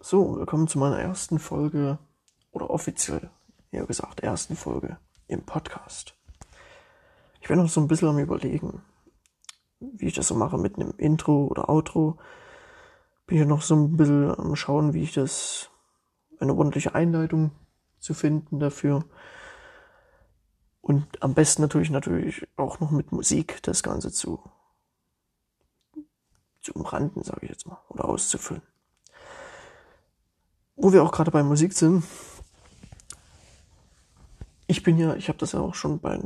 So, willkommen zu meiner ersten Folge, oder offiziell, eher gesagt, ersten Folge im Podcast. Ich bin noch so ein bisschen am Überlegen, wie ich das so mache mit einem Intro oder Outro. Bin hier noch so ein bisschen am Schauen, wie ich das, eine ordentliche Einleitung zu finden dafür. Und am besten natürlich, natürlich auch noch mit Musik das Ganze zu, zu umranden, sage ich jetzt mal, oder auszufüllen wo wir auch gerade bei Musik sind. Ich bin ja, ich habe das ja auch schon bei,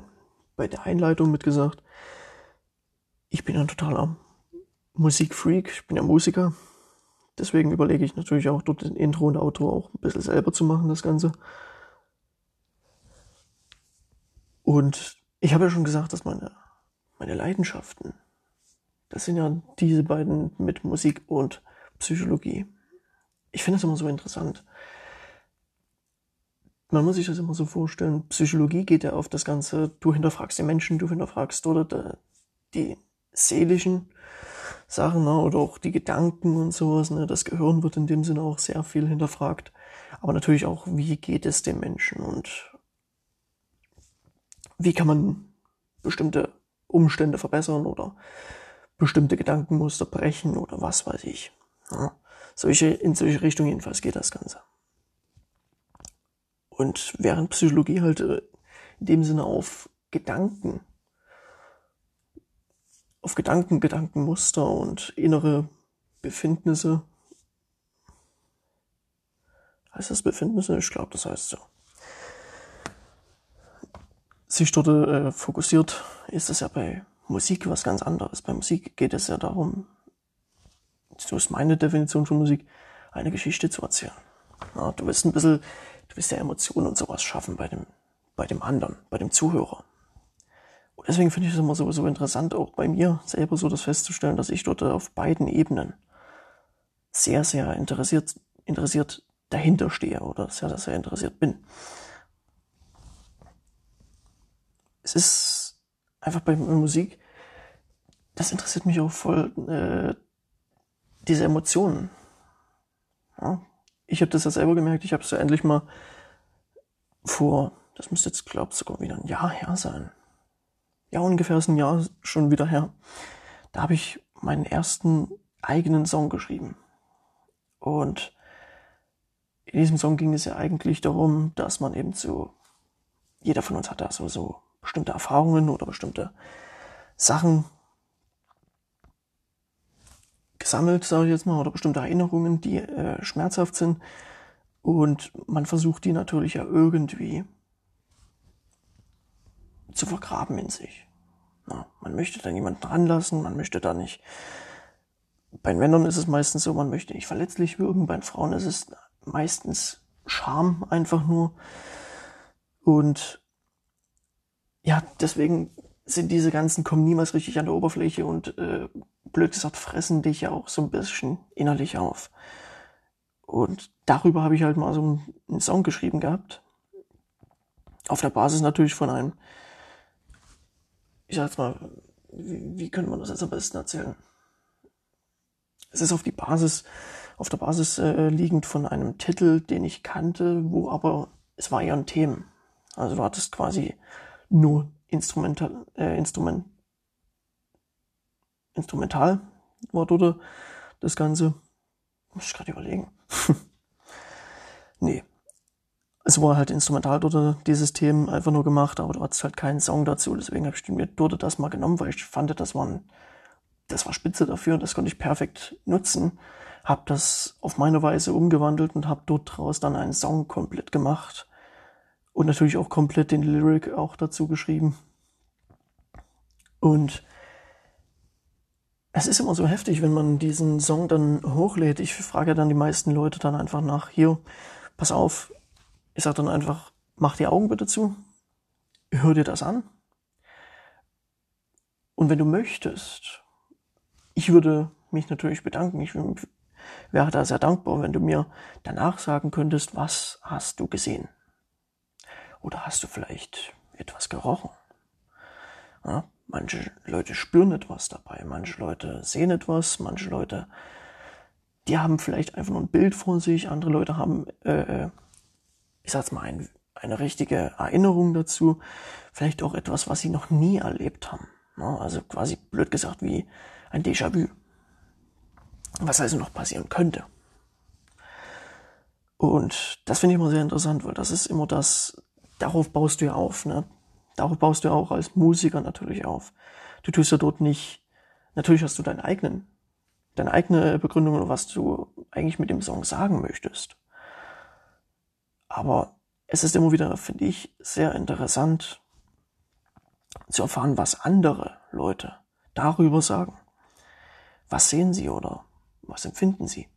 bei der Einleitung mitgesagt. Ich bin ein totaler Musikfreak. Ich bin ja Musiker. Deswegen überlege ich natürlich auch dort den Intro und Outro auch ein bisschen selber zu machen, das Ganze. Und ich habe ja schon gesagt, dass meine, meine Leidenschaften, das sind ja diese beiden mit Musik und Psychologie ich finde es immer so interessant. Man muss sich das immer so vorstellen, Psychologie geht ja auf das Ganze, du hinterfragst die Menschen, du hinterfragst oder die seelischen Sachen ne, oder auch die Gedanken und sowas. Ne. Das Gehirn wird in dem Sinne auch sehr viel hinterfragt. Aber natürlich auch, wie geht es dem Menschen und wie kann man bestimmte Umstände verbessern oder bestimmte Gedankenmuster brechen oder was weiß ich. Ja. Solche, in solche Richtung jedenfalls geht das Ganze. Und während Psychologie halt äh, in dem Sinne auf Gedanken, auf Gedanken, Gedankenmuster und innere Befindnisse, heißt das Befindnisse? Ich glaube, das heißt so. Sich dort äh, fokussiert, ist es ja bei Musik was ganz anderes. Bei Musik geht es ja darum, so ist meine Definition von Musik, eine Geschichte zu erzählen. Ja, du willst ein bisschen, du willst ja Emotionen und sowas schaffen bei dem, bei dem anderen, bei dem Zuhörer. Und deswegen finde ich es immer so, so interessant, auch bei mir selber so das festzustellen, dass ich dort auf beiden Ebenen sehr, sehr interessiert, interessiert dahinter stehe oder sehr, sehr interessiert bin. Es ist einfach bei Musik, das interessiert mich auch voll, äh, diese Emotionen. Ja, ich habe das ja selber gemerkt, ich habe es ja endlich mal vor, das müsste jetzt, glaube ich, sogar wieder ein Jahr her sein. Ja, ungefähr ist ein Jahr schon wieder her. Da habe ich meinen ersten eigenen Song geschrieben. Und in diesem Song ging es ja eigentlich darum, dass man eben so, jeder von uns hat da so, so bestimmte Erfahrungen oder bestimmte Sachen, gesammelt, sage ich jetzt mal, oder bestimmte Erinnerungen, die äh, schmerzhaft sind. Und man versucht die natürlich ja irgendwie zu vergraben in sich. Na, man möchte da niemanden ranlassen, man möchte da nicht. Bei Männern ist es meistens so, man möchte nicht verletzlich wirken, bei Frauen ist es meistens Scham einfach nur. Und ja, deswegen sind diese ganzen, kommen niemals richtig an der Oberfläche und äh, blöd gesagt, fressen dich ja auch so ein bisschen innerlich auf. Und darüber habe ich halt mal so einen, Song geschrieben gehabt. Auf der Basis natürlich von einem, ich sag jetzt mal, wie, wie könnte man das jetzt am besten erzählen? Es ist auf die Basis, auf der Basis äh, liegend von einem Titel, den ich kannte, wo aber es war eher ein Thema. Also du hattest quasi nur Instrumental, äh, Instrument, Instrumental war dort das Ganze. Muss ich gerade überlegen. nee. Es war halt instrumental dort dieses Thema einfach nur gemacht, aber du hattest halt keinen Song dazu. Deswegen habe ich mir dort das mal genommen, weil ich fand, das war, ein, das war spitze dafür und das konnte ich perfekt nutzen. Hab das auf meine Weise umgewandelt und habe dort draus dann einen Song komplett gemacht. Und natürlich auch komplett den Lyric auch dazu geschrieben. Und es ist immer so heftig, wenn man diesen Song dann hochlädt. Ich frage dann die meisten Leute dann einfach nach, hier, pass auf, ich sage dann einfach, mach die Augen bitte zu, hör dir das an. Und wenn du möchtest, ich würde mich natürlich bedanken, ich wäre da sehr dankbar, wenn du mir danach sagen könntest, was hast du gesehen? Oder hast du vielleicht etwas gerochen? Ja, Manche Leute spüren etwas dabei, manche Leute sehen etwas, manche Leute die haben vielleicht einfach nur ein Bild vor sich, andere Leute haben, äh, ich sag's mal, ein, eine richtige Erinnerung dazu, vielleicht auch etwas, was sie noch nie erlebt haben. Ne? Also quasi blöd gesagt wie ein Déjà-vu. Was also noch passieren könnte. Und das finde ich immer sehr interessant, weil das ist immer das, darauf baust du ja auf, ne? Darauf baust du ja auch als Musiker natürlich auf. Du tust ja dort nicht, natürlich hast du deinen eigenen deine eigene Begründung, was du eigentlich mit dem Song sagen möchtest. Aber es ist immer wieder, finde ich, sehr interessant zu erfahren, was andere Leute darüber sagen. Was sehen sie oder was empfinden sie?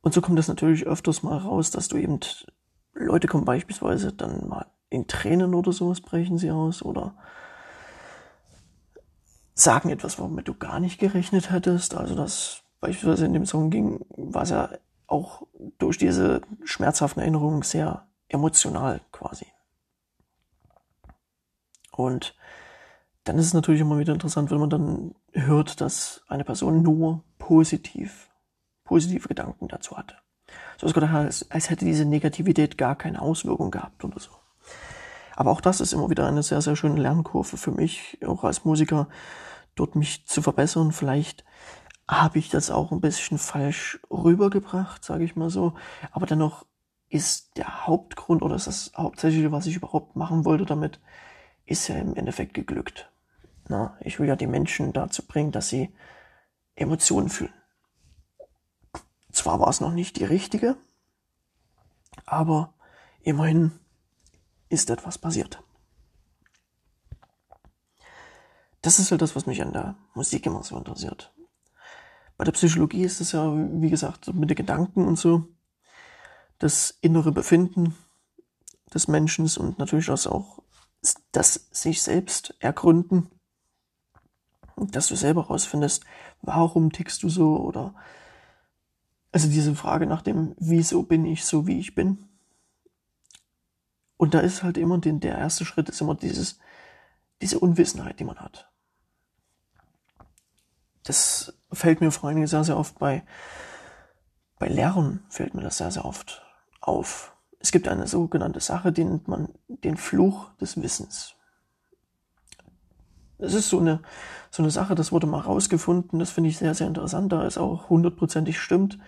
Und so kommt es natürlich öfters mal raus, dass du eben Leute kommen beispielsweise dann mal in Tränen oder sowas brechen sie aus oder sagen etwas, womit du gar nicht gerechnet hättest. Also das beispielsweise in dem Song ging, war es ja auch durch diese schmerzhaften Erinnerungen sehr emotional quasi. Und dann ist es natürlich immer wieder interessant, wenn man dann hört, dass eine Person nur positiv, positive Gedanken dazu hatte. So als, als hätte diese Negativität gar keine Auswirkung gehabt oder so. Aber auch das ist immer wieder eine sehr, sehr schöne Lernkurve für mich, auch als Musiker, dort mich zu verbessern. Vielleicht habe ich das auch ein bisschen falsch rübergebracht, sage ich mal so. Aber dennoch ist der Hauptgrund oder ist das Hauptsächliche, was ich überhaupt machen wollte damit, ist ja im Endeffekt geglückt. Na, ich will ja die Menschen dazu bringen, dass sie Emotionen fühlen. Zwar war es noch nicht die richtige, aber immerhin ist etwas passiert. das ist halt das, was mich an der Musik immer so interessiert. Bei der Psychologie ist es ja, wie gesagt, mit den Gedanken und so, das innere Befinden des Menschen und natürlich auch das sich selbst ergründen, dass du selber rausfindest, warum tickst du so oder also diese Frage nach dem, wieso bin ich so, wie ich bin. Und da ist halt immer den, der erste Schritt ist immer dieses, diese Unwissenheit, die man hat. Das fällt mir vor allen Dingen sehr, sehr oft bei, bei Lehrern fällt mir das sehr, sehr oft auf. Es gibt eine sogenannte Sache, die nennt man den Fluch des Wissens. Das ist so eine, so eine Sache, das wurde mal rausgefunden, das finde ich sehr, sehr interessant, da es auch hundertprozentig stimmt.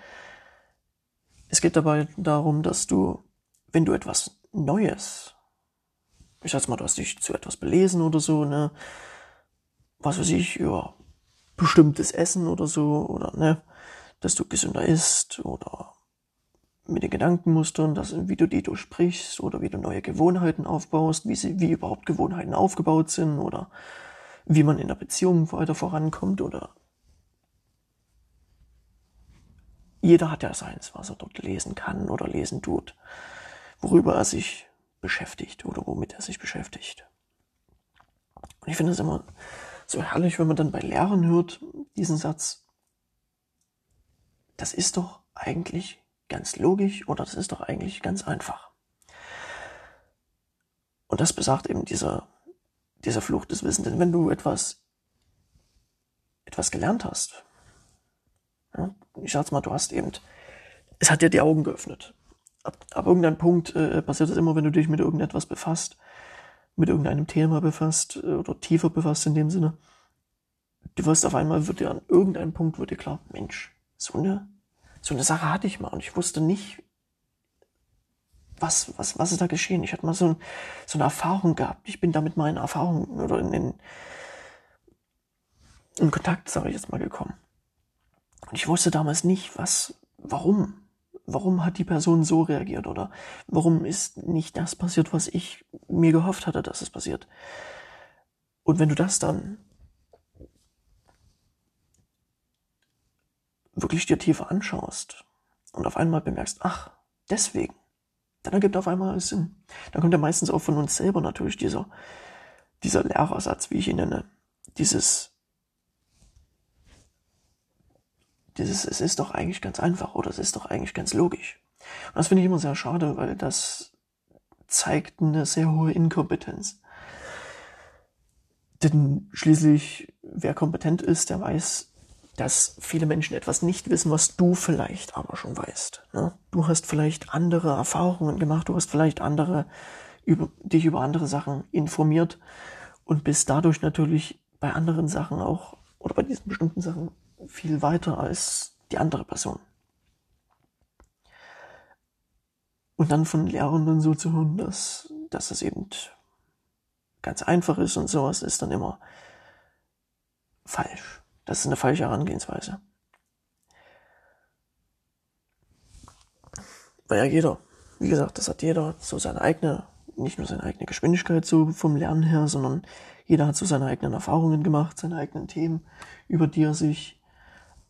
Es geht dabei darum, dass du, wenn du etwas Neues ich sag's mal, du hast dich zu etwas belesen oder so, ne? Was weiß ich, ja, bestimmtes Essen oder so, oder ne, dass du gesünder isst oder mit den Gedankenmustern, dass, wie du die durchsprichst oder wie du neue Gewohnheiten aufbaust, wie sie, wie überhaupt Gewohnheiten aufgebaut sind oder wie man in der Beziehung weiter vorankommt oder jeder hat ja seins, was er dort lesen kann oder lesen tut, worüber er sich beschäftigt oder womit er sich beschäftigt. Und ich finde es immer so herrlich, wenn man dann bei Lehrern hört, diesen Satz, das ist doch eigentlich ganz logisch oder das ist doch eigentlich ganz einfach. Und das besagt eben dieser, dieser Fluch des Wissens. Denn wenn du etwas, etwas gelernt hast, ja, ich sag's mal, du hast eben, es hat dir die Augen geöffnet ab, ab irgendeinem Punkt äh, passiert es immer, wenn du dich mit irgendetwas befasst, mit irgendeinem Thema befasst äh, oder tiefer befasst in dem Sinne. Du wirst auf einmal, wird dir an irgendeinem Punkt wird dir klar, Mensch, so eine, so eine Sache hatte ich mal und ich wusste nicht, was, was, was ist da geschehen. Ich hatte mal so, ein, so eine Erfahrung gehabt. Ich bin damit mal in Erfahrung oder in, in, in Kontakt, sage ich jetzt mal, gekommen. Und ich wusste damals nicht, was, warum warum hat die Person so reagiert oder warum ist nicht das passiert, was ich mir gehofft hatte, dass es passiert. Und wenn du das dann wirklich dir tiefer anschaust und auf einmal bemerkst, ach, deswegen, dann ergibt auf einmal alles Sinn. Dann kommt ja meistens auch von uns selber natürlich dieser, dieser Lehrersatz, wie ich ihn nenne. Dieses, dieses, es ist doch eigentlich ganz einfach oder es ist doch eigentlich ganz logisch. Und das finde ich immer sehr schade, weil das zeigt eine sehr hohe Inkompetenz. Denn schließlich, wer kompetent ist, der weiß, dass viele Menschen etwas nicht wissen, was du vielleicht aber schon weißt. Ne? Du hast vielleicht andere Erfahrungen gemacht, du hast vielleicht andere über, dich über andere Sachen informiert und bist dadurch natürlich bei anderen Sachen auch oder bei diesen bestimmten Sachen viel weiter als die andere Person. Und dann von Lehrenden so zu hören, dass, dass es eben ganz einfach ist und sowas ist dann immer falsch. Das ist eine falsche Herangehensweise. Weil ja jeder, wie gesagt, das hat jeder so seine eigene, nicht nur seine eigene Geschwindigkeit so vom Lernen her, sondern jeder hat so seine eigenen Erfahrungen gemacht, seine eigenen Themen, über die er sich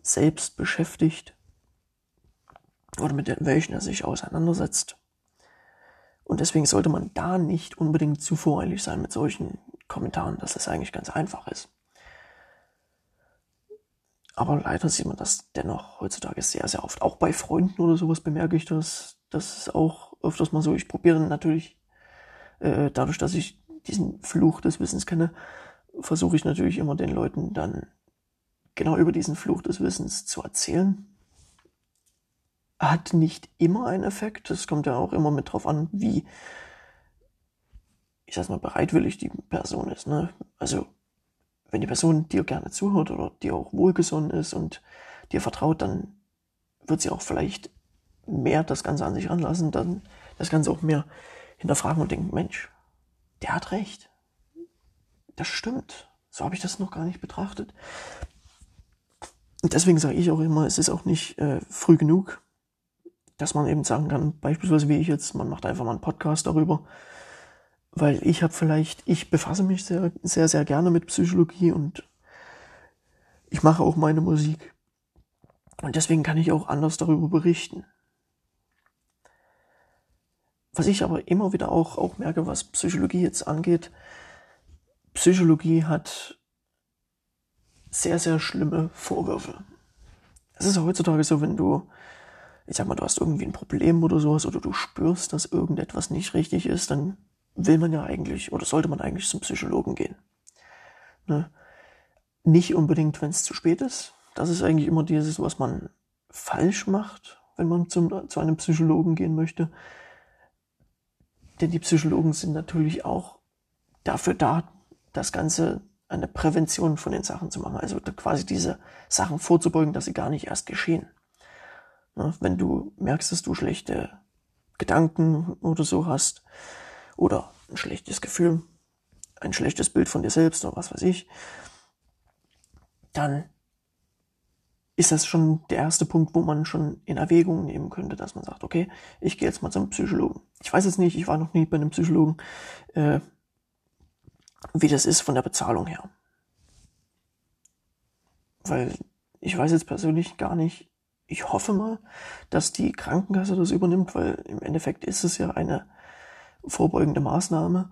selbst beschäftigt oder mit welchen er sich auseinandersetzt. Und deswegen sollte man da nicht unbedingt zu voreilig sein mit solchen Kommentaren, dass es eigentlich ganz einfach ist. Aber leider sieht man das dennoch heutzutage sehr, sehr oft. Auch bei Freunden oder sowas bemerke ich das. Das ist auch öfters mal so. Ich probiere natürlich, äh, dadurch, dass ich diesen Fluch des Wissens kenne, versuche ich natürlich immer den Leuten dann genau über diesen Fluch des Wissens zu erzählen. Hat nicht immer einen Effekt. Es kommt ja auch immer mit drauf an, wie, ich sag's mal, bereitwillig die Person ist. Ne? Also wenn die Person dir gerne zuhört oder dir auch wohlgesonnen ist und dir vertraut, dann wird sie auch vielleicht mehr das Ganze an sich ranlassen, dann das Ganze auch mehr hinterfragen und denken, Mensch, der hat recht. Das stimmt. So habe ich das noch gar nicht betrachtet. Und deswegen sage ich auch immer, es ist auch nicht äh, früh genug, dass man eben sagen kann, beispielsweise wie ich jetzt, man macht einfach mal einen Podcast darüber, weil ich habe vielleicht, ich befasse mich sehr, sehr, sehr gerne mit Psychologie und ich mache auch meine Musik. Und deswegen kann ich auch anders darüber berichten. Was ich aber immer wieder auch, auch merke, was Psychologie jetzt angeht, Psychologie hat sehr, sehr schlimme Vorwürfe. Es ist heutzutage so, wenn du, ich sag mal, du hast irgendwie ein Problem oder sowas oder du spürst, dass irgendetwas nicht richtig ist, dann will man ja eigentlich oder sollte man eigentlich zum Psychologen gehen. Ne? Nicht unbedingt, wenn es zu spät ist. Das ist eigentlich immer dieses, was man falsch macht, wenn man zum, zu einem Psychologen gehen möchte. Denn die Psychologen sind natürlich auch dafür da, das Ganze eine Prävention von den Sachen zu machen. Also quasi diese Sachen vorzubeugen, dass sie gar nicht erst geschehen. Ne? Wenn du merkst, dass du schlechte Gedanken oder so hast, oder ein schlechtes Gefühl, ein schlechtes Bild von dir selbst oder was weiß ich, dann ist das schon der erste Punkt, wo man schon in Erwägung nehmen könnte, dass man sagt, okay, ich gehe jetzt mal zum Psychologen. Ich weiß jetzt nicht, ich war noch nie bei einem Psychologen, äh, wie das ist von der Bezahlung her. Weil ich weiß jetzt persönlich gar nicht, ich hoffe mal, dass die Krankenkasse das übernimmt, weil im Endeffekt ist es ja eine vorbeugende Maßnahme,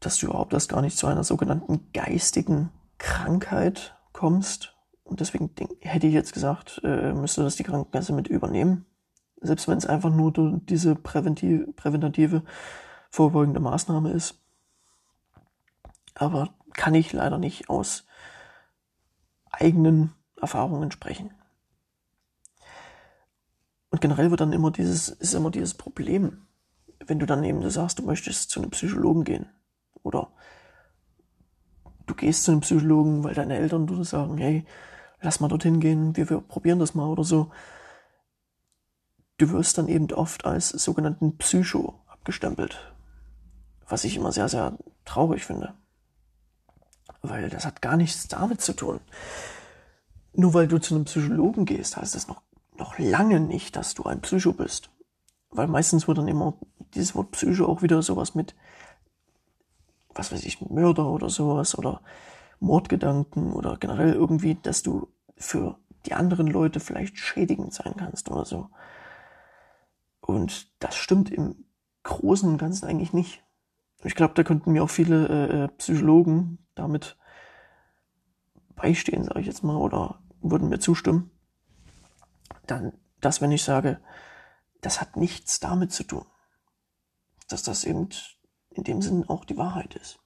dass du überhaupt erst gar nicht zu einer sogenannten geistigen Krankheit kommst. Und deswegen hätte ich jetzt gesagt, äh, müsste das die Krankenkasse mit übernehmen. Selbst wenn es einfach nur diese präventive, präventative, vorbeugende Maßnahme ist. Aber kann ich leider nicht aus eigenen Erfahrungen sprechen. Und generell wird dann immer dieses, ist immer dieses Problem, wenn du dann eben du sagst, du möchtest zu einem Psychologen gehen. Oder du gehst zu einem Psychologen, weil deine Eltern du sagen, hey, lass mal dorthin gehen, wir, wir probieren das mal oder so. Du wirst dann eben oft als sogenannten Psycho abgestempelt. Was ich immer sehr, sehr traurig finde. Weil das hat gar nichts damit zu tun. Nur weil du zu einem Psychologen gehst, heißt das noch noch lange nicht, dass du ein Psycho bist. Weil meistens wird dann immer dieses Wort Psycho auch wieder sowas mit, was weiß ich, Mörder oder sowas oder Mordgedanken oder generell irgendwie, dass du für die anderen Leute vielleicht schädigend sein kannst oder so. Und das stimmt im Großen und Ganzen eigentlich nicht. Ich glaube, da könnten mir auch viele äh, äh, Psychologen damit beistehen, sage ich jetzt mal, oder würden mir zustimmen dann das, wenn ich sage, das hat nichts damit zu tun, dass das eben in dem Sinn auch die Wahrheit ist.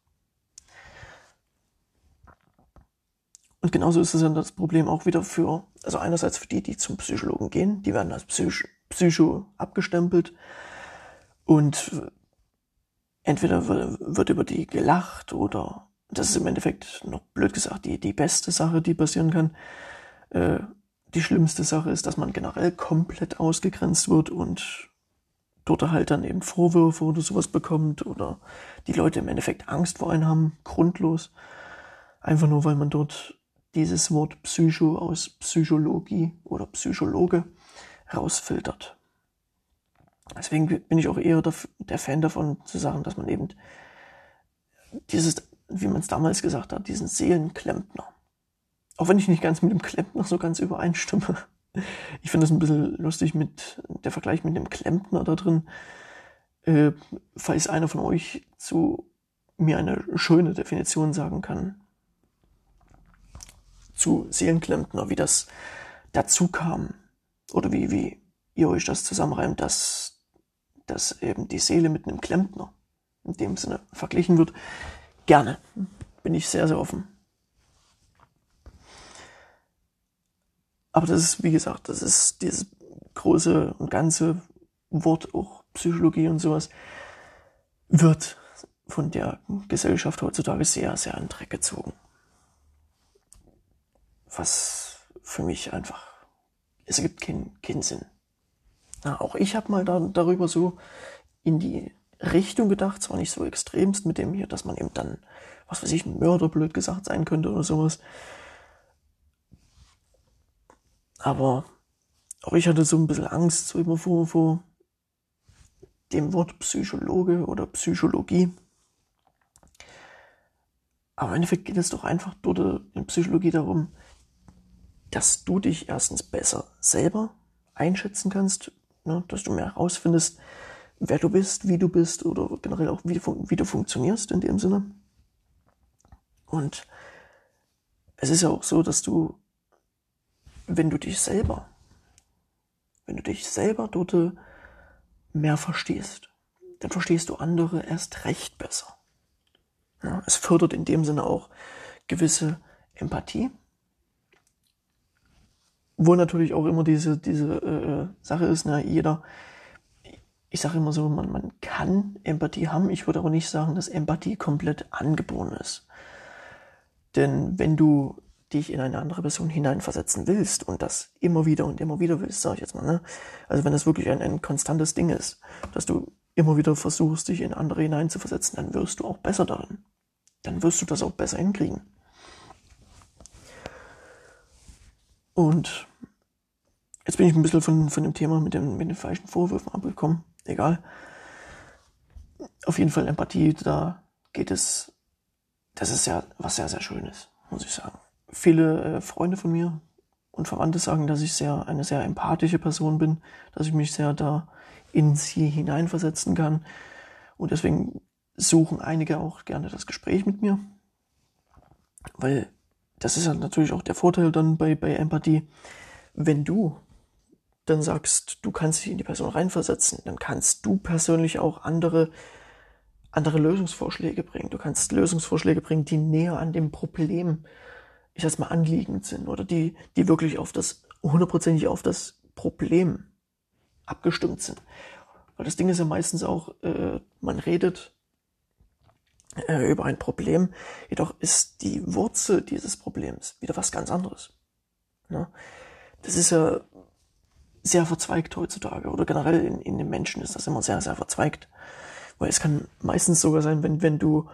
Und genauso ist es dann das Problem auch wieder für, also einerseits für die, die zum Psychologen gehen, die werden als Psych Psycho abgestempelt und entweder wird über die gelacht oder das ist im Endeffekt noch blöd gesagt die, die beste Sache, die passieren kann. Äh, die schlimmste Sache ist, dass man generell komplett ausgegrenzt wird und dort halt dann eben Vorwürfe oder sowas bekommt oder die Leute im Endeffekt Angst vor einem haben, grundlos. Einfach nur, weil man dort dieses Wort Psycho aus Psychologie oder Psychologe rausfiltert. Deswegen bin ich auch eher der, Fan davon zu sagen, dass man eben dieses, wie man es damals gesagt hat, diesen Seelenklempner. Auch wenn ich nicht ganz mit dem Klempner so ganz übereinstimme. Ich finde das ein bisschen lustig mit der Vergleich mit dem Klempner da drin. Äh, falls einer von euch zu mir eine schöne Definition sagen kann zu Seelenklempner, wie das dazu kam oder wie, wie ihr euch das zusammenreimt, dass, dass eben die Seele mit einem Klempner in dem Sinne verglichen wird. Gerne. Bin ich sehr, sehr offen. Aber das ist, wie gesagt, das ist dieses große und ganze Wort, auch Psychologie und sowas, wird von der Gesellschaft heutzutage sehr, sehr an Dreck gezogen was für mich einfach, es ergibt keinen, keinen Sinn. Na, auch ich habe mal da, darüber so in die Richtung gedacht, zwar nicht so extremst mit dem hier, dass man eben dann, was weiß ich, ein Mörder blöd gesagt sein könnte oder sowas. Aber auch ich hatte so ein bisschen Angst so immer vor, vor dem Wort Psychologe oder Psychologie. Aber im Endeffekt geht es doch einfach dort in Psychologie darum, dass du dich erstens besser selber einschätzen kannst, ne, dass du mehr herausfindest, wer du bist, wie du bist oder generell auch wie wie du funktionierst in dem Sinne. Und es ist ja auch so, dass du, wenn du dich selber, wenn du dich selber dort mehr verstehst, dann verstehst du andere erst recht besser. Ja, es fördert in dem Sinne auch gewisse Empathie, wo natürlich auch immer diese, diese äh, Sache ist, na, jeder, ich sage immer so, man, man kann Empathie haben. Ich würde aber nicht sagen, dass Empathie komplett angeboren ist. Denn wenn du dich in eine andere Person hineinversetzen willst und das immer wieder und immer wieder willst, sage ich jetzt mal, ne? Also wenn das wirklich ein, ein konstantes Ding ist, dass du immer wieder versuchst, dich in andere hineinzuversetzen, dann wirst du auch besser darin. Dann wirst du das auch besser hinkriegen. Und Jetzt bin ich ein bisschen von, von dem Thema mit, dem, mit den falschen Vorwürfen abgekommen. Egal. Auf jeden Fall Empathie, da geht es, das ist ja was sehr, sehr Schönes, muss ich sagen. Viele äh, Freunde von mir und Verwandte sagen, dass ich sehr, eine sehr empathische Person bin, dass ich mich sehr da in sie hineinversetzen kann. Und deswegen suchen einige auch gerne das Gespräch mit mir. Weil das ist ja natürlich auch der Vorteil dann bei, bei Empathie. Wenn du dann sagst, du kannst dich in die Person reinversetzen, dann kannst du persönlich auch andere, andere Lösungsvorschläge bringen. Du kannst Lösungsvorschläge bringen, die näher an dem Problem, ich sag mal, anliegend sind oder die, die wirklich auf das, hundertprozentig auf das Problem abgestimmt sind. Weil das Ding ist ja meistens auch, äh, man redet äh, über ein Problem, jedoch ist die Wurzel dieses Problems wieder was ganz anderes. Ne? Das ist ja sehr verzweigt heutzutage oder generell in, in den Menschen ist das immer sehr, sehr verzweigt. Weil es kann meistens sogar sein, wenn, wenn du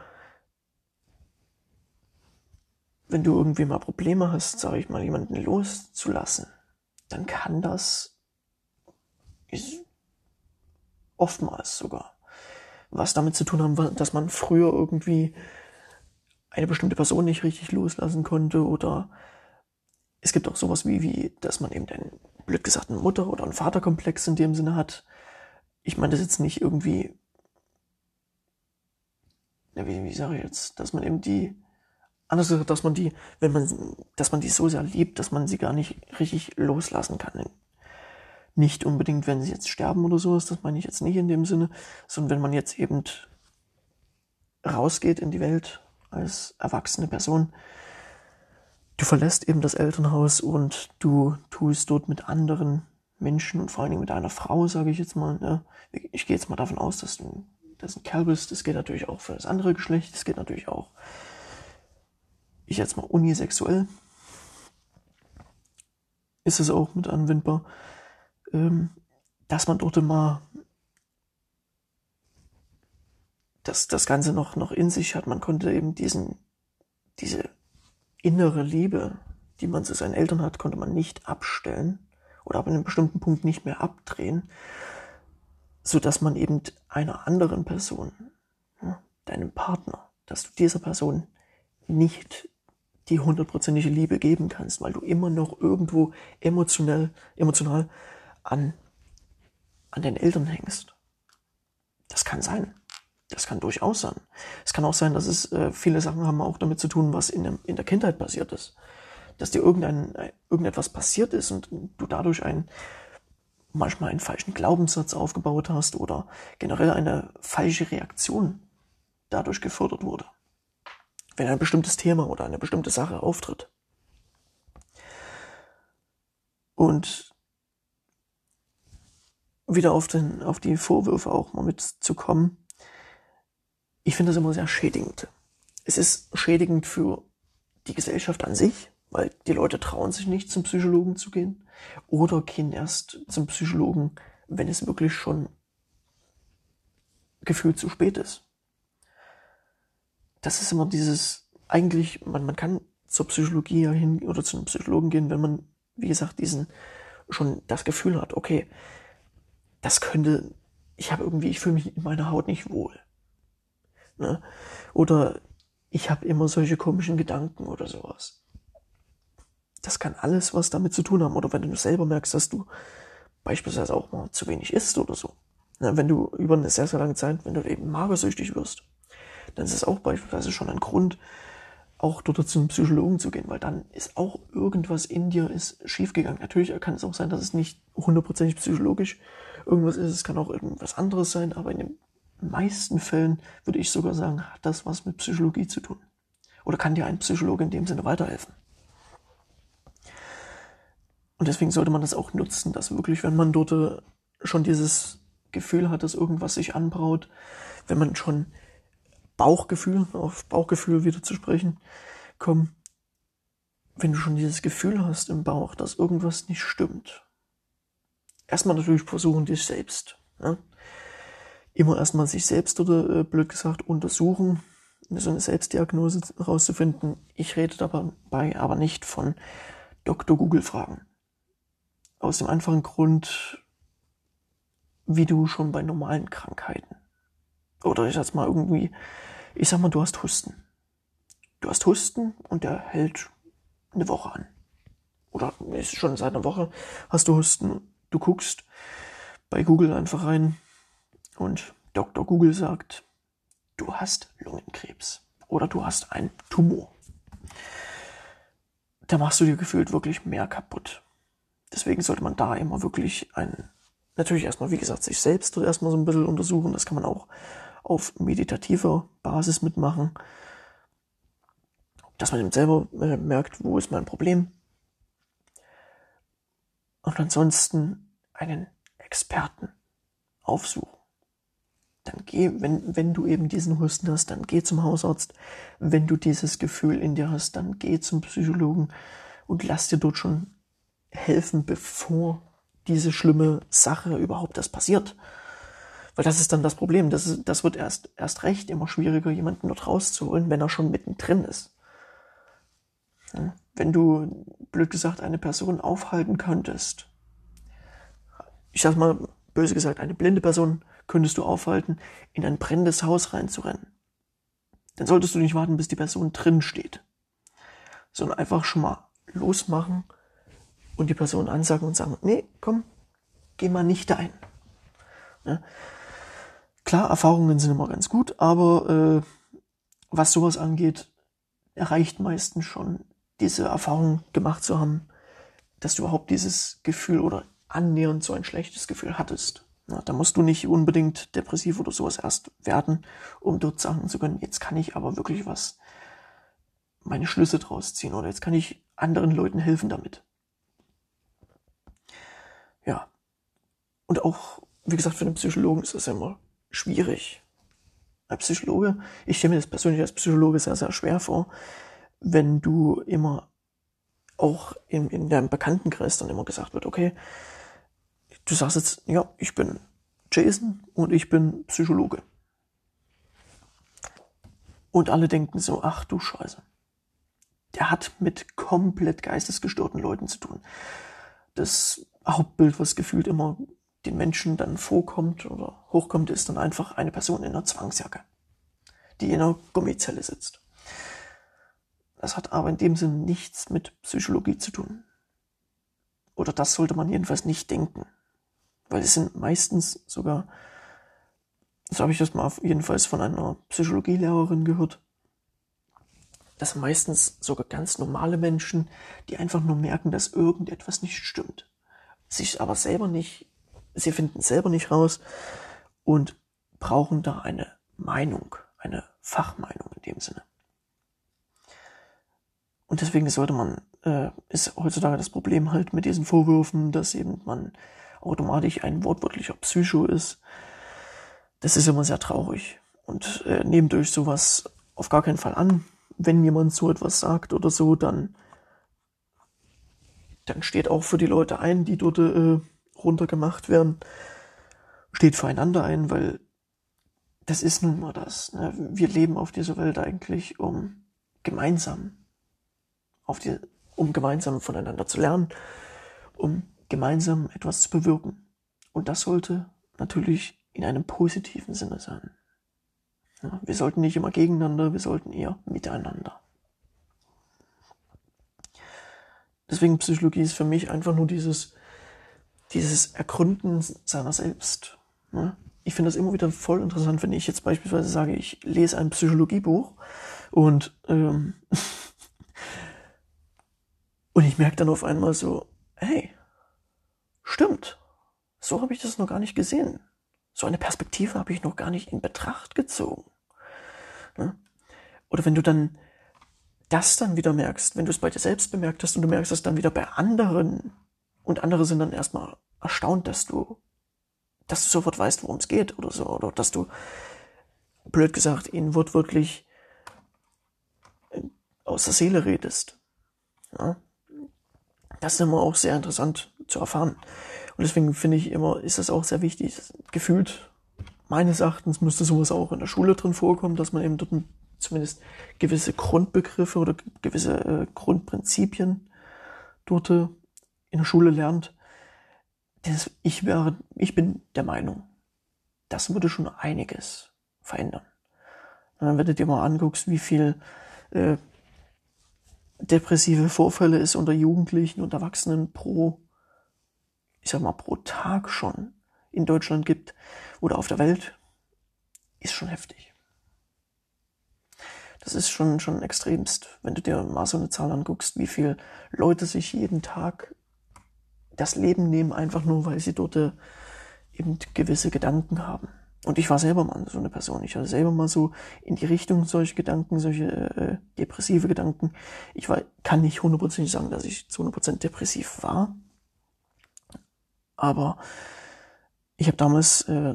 wenn du irgendwie mal Probleme hast, sage ich mal, jemanden loszulassen, dann kann das oftmals sogar was damit zu tun haben, dass man früher irgendwie eine bestimmte Person nicht richtig loslassen konnte oder es gibt auch sowas wie, wie, dass man eben einen blöd gesagt, einen Mutter- oder einen Vaterkomplex in dem Sinne hat. Ich meine das jetzt nicht irgendwie, wie, wie sage ich jetzt, dass man eben die, anders gesagt, dass man die, wenn man, dass man die so sehr liebt, dass man sie gar nicht richtig loslassen kann. Nicht unbedingt, wenn sie jetzt sterben oder sowas, das meine ich jetzt nicht in dem Sinne, sondern wenn man jetzt eben rausgeht in die Welt als erwachsene Person, du verlässt eben das Elternhaus und du tust dort mit anderen Menschen und vor allen Dingen mit einer Frau, sage ich jetzt mal. Ne? Ich gehe jetzt mal davon aus, dass du das ein Kerl bist. Das geht natürlich auch für das andere Geschlecht. Das geht natürlich auch, ich jetzt mal unisexuell. Ist es auch mit anwendbar, ähm, dass man dort mal das, das Ganze noch, noch in sich hat. Man konnte eben diesen, diese innere Liebe, die man zu seinen Eltern hat, konnte man nicht abstellen oder ab einem bestimmten Punkt nicht mehr abdrehen, so dass man eben einer anderen Person, deinem Partner, dass du dieser Person nicht die hundertprozentige Liebe geben kannst, weil du immer noch irgendwo emotionell, emotional an, an den Eltern hängst. Das kann sein. Das kann durchaus sein. Es kann auch sein, dass es äh, viele Sachen haben auch damit zu tun, was in, dem, in der Kindheit passiert ist. Dass dir irgendein, äh, irgendetwas passiert ist und du dadurch ein, manchmal einen falschen Glaubenssatz aufgebaut hast oder generell eine falsche Reaktion dadurch gefördert wurde. Wenn ein bestimmtes Thema oder eine bestimmte Sache auftritt. Und wieder auf, den, auf die Vorwürfe auch mal mitzukommen ich finde das immer sehr schädigend. Es ist schädigend für die Gesellschaft an sich, weil die Leute trauen sich nicht zum Psychologen zu gehen oder gehen erst zum Psychologen, wenn es wirklich schon gefühlt zu spät ist. Das ist immer dieses, eigentlich, man, man kann zur Psychologie hin oder zu einem Psychologen gehen, wenn man, wie gesagt, diesen schon das Gefühl hat, okay, das könnte, ich habe irgendwie, ich fühle mich in meiner Haut nicht wohl. Ne? Oder ich habe immer solche komischen Gedanken oder sowas. Das kann alles was damit zu tun haben. Oder wenn du selber merkst, dass du beispielsweise auch mal zu wenig isst oder so. Ne? Wenn du über eine sehr, sehr lange Zeit, wenn du eben magersüchtig wirst, dann ist es auch beispielsweise schon ein Grund, auch dort zum Psychologen zu gehen, weil dann ist auch irgendwas in dir ist schiefgegangen. Natürlich kann es auch sein, dass es nicht hundertprozentig psychologisch irgendwas ist. Es kann auch irgendwas anderes sein, aber in dem meisten Fällen würde ich sogar sagen, hat das was mit Psychologie zu tun. Oder kann dir ein Psychologe in dem Sinne weiterhelfen. Und deswegen sollte man das auch nutzen, dass wirklich, wenn man dort äh, schon dieses Gefühl hat, dass irgendwas sich anbraut, wenn man schon Bauchgefühl, auf Bauchgefühl wieder zu sprechen, kommen, wenn du schon dieses Gefühl hast im Bauch, dass irgendwas nicht stimmt, erstmal natürlich versuchen, dich selbst. Ja? immer erstmal sich selbst oder äh, blöd gesagt untersuchen, so eine Selbstdiagnose herauszufinden. Ich rede dabei aber nicht von Dr. Google Fragen. Aus dem einfachen Grund, wie du schon bei normalen Krankheiten. Oder ich sag's mal irgendwie, ich sag mal, du hast Husten. Du hast Husten und der hält eine Woche an. Oder ist schon seit einer Woche hast du Husten. Du guckst bei Google einfach rein, und Dr. Google sagt, du hast Lungenkrebs oder du hast einen Tumor. Da machst du dir gefühlt wirklich mehr kaputt. Deswegen sollte man da immer wirklich ein, natürlich erstmal, wie gesagt, sich selbst erstmal so ein bisschen untersuchen. Das kann man auch auf meditativer Basis mitmachen. Dass man eben selber äh, merkt, wo ist mein Problem. Und ansonsten einen Experten aufsuchen dann geh, wenn, wenn du eben diesen Husten hast, dann geh zum Hausarzt. Wenn du dieses Gefühl in dir hast, dann geh zum Psychologen und lass dir dort schon helfen, bevor diese schlimme Sache überhaupt erst passiert. Weil das ist dann das Problem. Das, ist, das wird erst, erst recht immer schwieriger, jemanden dort rauszuholen, wenn er schon mittendrin ist. Wenn du, blöd gesagt, eine Person aufhalten könntest, ich sag mal, böse gesagt, eine blinde Person könntest du aufhalten, in ein brennendes Haus reinzurennen. Dann solltest du nicht warten, bis die Person drin steht, sondern einfach schon mal losmachen und die Person ansagen und sagen, nee, komm, geh mal nicht ein. Ja. Klar, Erfahrungen sind immer ganz gut, aber äh, was sowas angeht, erreicht meistens schon diese Erfahrung gemacht zu haben, dass du überhaupt dieses Gefühl oder annähernd so ein schlechtes Gefühl hattest. Na, da musst du nicht unbedingt depressiv oder sowas erst werden, um dort sagen zu können, jetzt kann ich aber wirklich was, meine Schlüsse draus ziehen oder jetzt kann ich anderen Leuten helfen damit. Ja. Und auch, wie gesagt, für einen Psychologen ist das immer schwierig. Ein Psychologe, ich stelle mir das persönlich als Psychologe sehr, sehr schwer vor, wenn du immer auch in, in deinem Bekanntenkreis dann immer gesagt wird, okay, du sagst jetzt, ja, ich bin Jason und ich bin Psychologe. Und alle denken so, ach du Scheiße. Der hat mit komplett geistesgestörten Leuten zu tun. Das Hauptbild, was gefühlt immer den Menschen dann vorkommt oder hochkommt, ist dann einfach eine Person in einer Zwangsjacke, die in einer Gummizelle sitzt. Das hat aber in dem Sinn nichts mit Psychologie zu tun. Oder das sollte man jedenfalls nicht denken. Weil es sind meistens sogar, so habe ich das mal jedenfalls von einer Psychologielehrerin gehört, das sind meistens sogar ganz normale Menschen, die einfach nur merken, dass irgendetwas nicht stimmt. Sich aber selber nicht, sie finden selber nicht raus und brauchen da eine Meinung, eine Fachmeinung in dem Sinne. Und deswegen sollte man, äh, ist heutzutage das Problem halt mit diesen Vorwürfen, dass eben man automatisch ein wortwörtlicher Psycho ist. Das ist immer sehr traurig. Und äh, nehmt euch sowas auf gar keinen Fall an. Wenn jemand so etwas sagt oder so, dann, dann steht auch für die Leute ein, die dort äh, runtergemacht werden, steht füreinander ein, weil das ist nun mal das. Ne? Wir leben auf dieser Welt eigentlich, um gemeinsam auf die, um gemeinsam voneinander zu lernen, um gemeinsam etwas zu bewirken. Und das sollte natürlich in einem positiven Sinne sein. Ja, wir sollten nicht immer gegeneinander, wir sollten eher miteinander. Deswegen Psychologie ist für mich einfach nur dieses, dieses Ergründen seiner selbst. Ne? Ich finde das immer wieder voll interessant, wenn ich jetzt beispielsweise sage, ich lese ein Psychologiebuch und ähm, und ich merke dann auf einmal so, hey, stimmt, so habe ich das noch gar nicht gesehen. So eine Perspektive habe ich noch gar nicht in Betracht gezogen. Ne? Oder wenn du dann das dann wieder merkst, wenn du es bei dir selbst bemerkt hast und du merkst es dann wieder bei anderen und andere sind dann erstmal erstaunt, dass du, dass du sofort weißt, worum es geht oder so, oder dass du, blöd gesagt, ihnen wortwörtlich äh, aus der Seele redest. Ja? Das ist immer auch sehr interessant zu erfahren. Und deswegen finde ich immer, ist das auch sehr wichtig. Gefühlt, meines Erachtens, müsste sowas auch in der Schule drin vorkommen, dass man eben dort zumindest gewisse Grundbegriffe oder gewisse äh, Grundprinzipien dort äh, in der Schule lernt. Das, ich wäre, ich bin der Meinung, das würde schon einiges verändern. Und wenn du dir mal anguckst, wie viel äh, depressive Vorfälle es unter Jugendlichen und Erwachsenen pro, ich sag mal, pro Tag schon in Deutschland gibt oder auf der Welt, ist schon heftig. Das ist schon, schon extremst, wenn du dir mal so eine Zahl anguckst, wie viele Leute sich jeden Tag das Leben nehmen, einfach nur, weil sie dort äh, eben gewisse Gedanken haben. Und ich war selber mal so eine Person. Ich hatte selber mal so in die Richtung solche Gedanken, solche äh, depressive Gedanken. Ich war, kann nicht hundertprozentig sagen, dass ich zu 100% depressiv war. Aber ich habe damals, äh,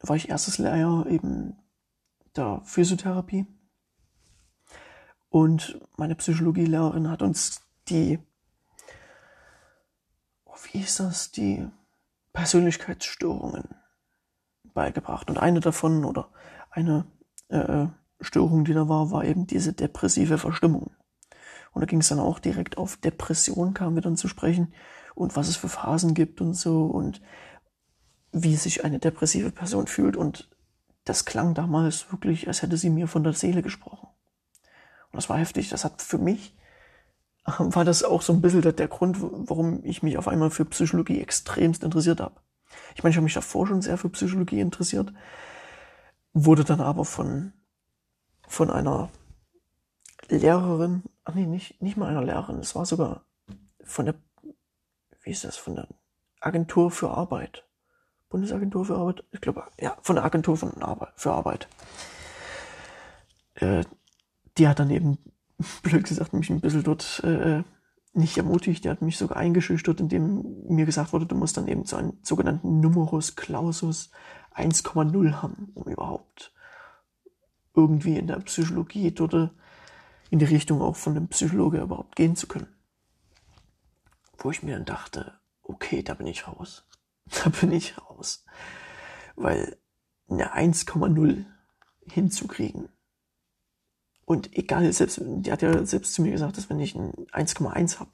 war ich erstes Lehrjahr eben der Physiotherapie. Und meine Psychologielehrerin hat uns die, wie ist das, die Persönlichkeitsstörungen beigebracht. Und eine davon oder eine äh, Störung, die da war, war eben diese depressive Verstimmung. Und da ging es dann auch direkt auf Depression, kamen wir dann zu sprechen und was es für Phasen gibt und so und wie sich eine depressive Person fühlt. Und das klang damals wirklich, als hätte sie mir von der Seele gesprochen. Und das war heftig. Das hat für mich, war das auch so ein bisschen der, Grund, warum ich mich auf einmal für Psychologie extremst interessiert habe. Ich meine, ich habe mich davor schon sehr für Psychologie interessiert, wurde dann aber von, von einer Lehrerin, ach nee, nicht, nicht mal einer Lehrerin, es war sogar von der, wie ist das, von der Agentur für Arbeit. Bundesagentur für Arbeit? Ich glaube, ja, von der Agentur von Arbeit, für Arbeit. Äh, die hat dann eben, blöd gesagt, mich ein bisschen dort äh, nicht ermutigt, der hat mich sogar eingeschüchtert, indem mir gesagt wurde, du musst dann eben so einen sogenannten Numerus Clausus 1,0 haben, um überhaupt irgendwie in der Psychologie oder in die Richtung auch von einem Psychologe überhaupt gehen zu können. Wo ich mir dann dachte, okay, da bin ich raus. Da bin ich raus. Weil eine 1,0 hinzukriegen. Und egal, selbst, die hat ja selbst zu mir gesagt, dass wenn ich ein 1,1 habe,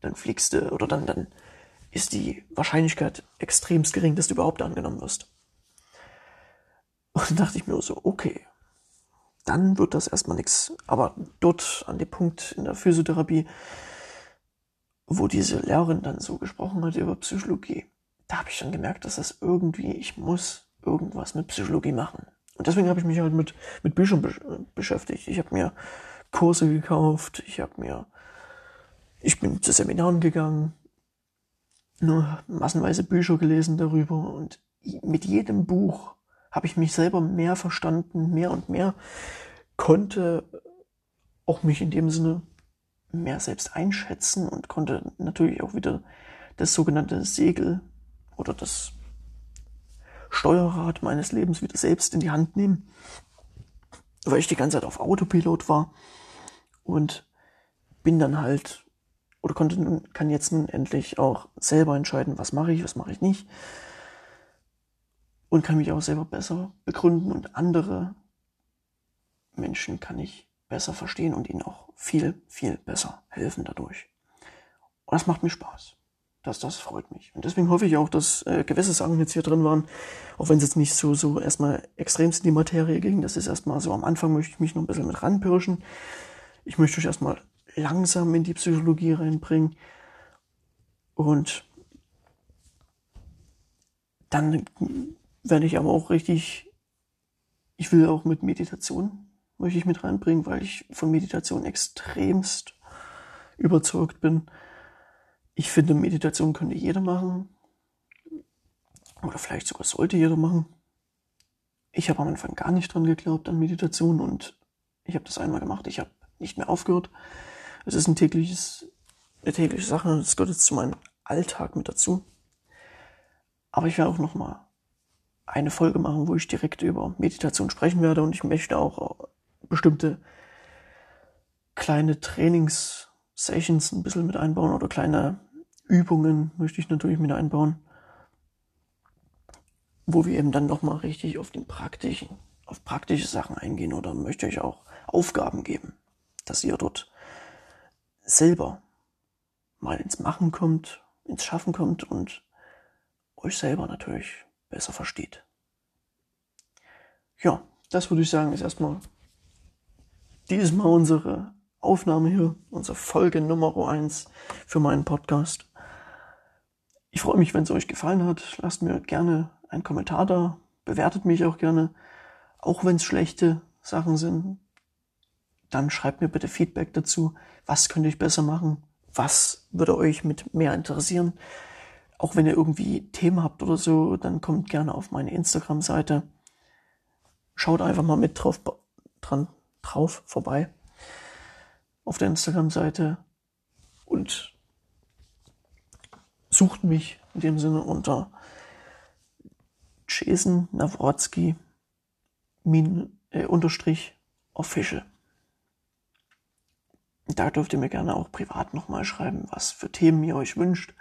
dann fliegst du, oder dann, dann ist die Wahrscheinlichkeit extremst gering, dass du überhaupt angenommen wirst. Und dann dachte ich mir so, okay, dann wird das erstmal nichts. Aber dort an dem Punkt in der Physiotherapie, wo diese Lehrerin dann so gesprochen hat über Psychologie, da habe ich schon gemerkt, dass das irgendwie, ich muss irgendwas mit Psychologie machen. Und deswegen habe ich mich halt mit, mit Büchern besch beschäftigt. Ich habe mir Kurse gekauft, ich habe mir, ich bin zu Seminaren gegangen, nur massenweise Bücher gelesen darüber und mit jedem Buch habe ich mich selber mehr verstanden, mehr und mehr, konnte auch mich in dem Sinne mehr selbst einschätzen und konnte natürlich auch wieder das sogenannte Segel oder das Steuerrad meines Lebens wieder selbst in die Hand nehmen, weil ich die ganze Zeit auf Autopilot war und bin dann halt oder konnte nun, kann jetzt nun endlich auch selber entscheiden, was mache ich, was mache ich nicht und kann mich auch selber besser begründen und andere Menschen kann ich besser verstehen und ihnen auch viel, viel besser helfen dadurch. Und das macht mir Spaß. Das, das freut mich. Und deswegen hoffe ich auch, dass äh, gewisse Sachen jetzt hier drin waren, auch wenn es jetzt nicht so, so erstmal extremst in die Materie ging. Das ist erstmal so am Anfang möchte ich mich noch ein bisschen mit ranpirschen. Ich möchte euch erstmal langsam in die Psychologie reinbringen. Und dann werde ich aber auch richtig, ich will auch mit Meditation möchte ich mit reinbringen, weil ich von Meditation extremst überzeugt bin. Ich finde, Meditation könnte jeder machen. Oder vielleicht sogar sollte jeder machen. Ich habe am Anfang gar nicht dran geglaubt an Meditation und ich habe das einmal gemacht. Ich habe nicht mehr aufgehört. Es ist ein tägliches, eine tägliche Sache und es gehört jetzt zu meinem Alltag mit dazu. Aber ich werde auch noch mal eine Folge machen, wo ich direkt über Meditation sprechen werde und ich möchte auch bestimmte kleine Trainingssessions ein bisschen mit einbauen oder kleine Übungen möchte ich natürlich mit einbauen, wo wir eben dann nochmal richtig auf den praktischen, auf praktische Sachen eingehen oder möchte ich auch Aufgaben geben, dass ihr dort selber mal ins Machen kommt, ins Schaffen kommt und euch selber natürlich besser versteht. Ja, das würde ich sagen, ist erstmal dieses Mal unsere Aufnahme hier, unsere Folge Nummer 1 für meinen Podcast. Ich freue mich, wenn es euch gefallen hat. Lasst mir gerne einen Kommentar da. Bewertet mich auch gerne. Auch wenn es schlechte Sachen sind. Dann schreibt mir bitte Feedback dazu. Was könnte ich besser machen? Was würde euch mit mehr interessieren? Auch wenn ihr irgendwie Themen habt oder so, dann kommt gerne auf meine Instagram-Seite. Schaut einfach mal mit drauf, dran drauf vorbei auf der Instagram-Seite und sucht mich in dem Sinne unter Jason Nawrotzki min, äh, unterstrich official. Da dürft ihr mir gerne auch privat nochmal schreiben, was für Themen ihr euch wünscht.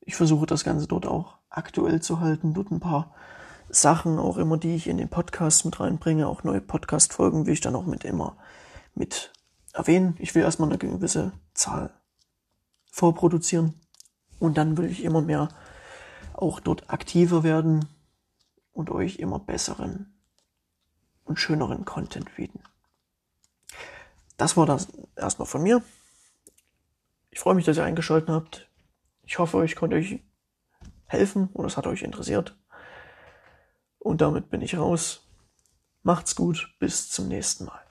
Ich versuche das Ganze dort auch aktuell zu halten, dort ein paar Sachen auch immer, die ich in den Podcast mit reinbringe, auch neue Podcast-Folgen will ich dann auch mit immer mit erwähnen. Ich will erstmal eine gewisse Zahl vorproduzieren und dann will ich immer mehr auch dort aktiver werden und euch immer besseren und schöneren Content bieten. Das war das erstmal von mir. Ich freue mich, dass ihr eingeschaltet habt. Ich hoffe, ich konnte euch helfen oder es hat euch interessiert. Und damit bin ich raus. Macht's gut, bis zum nächsten Mal.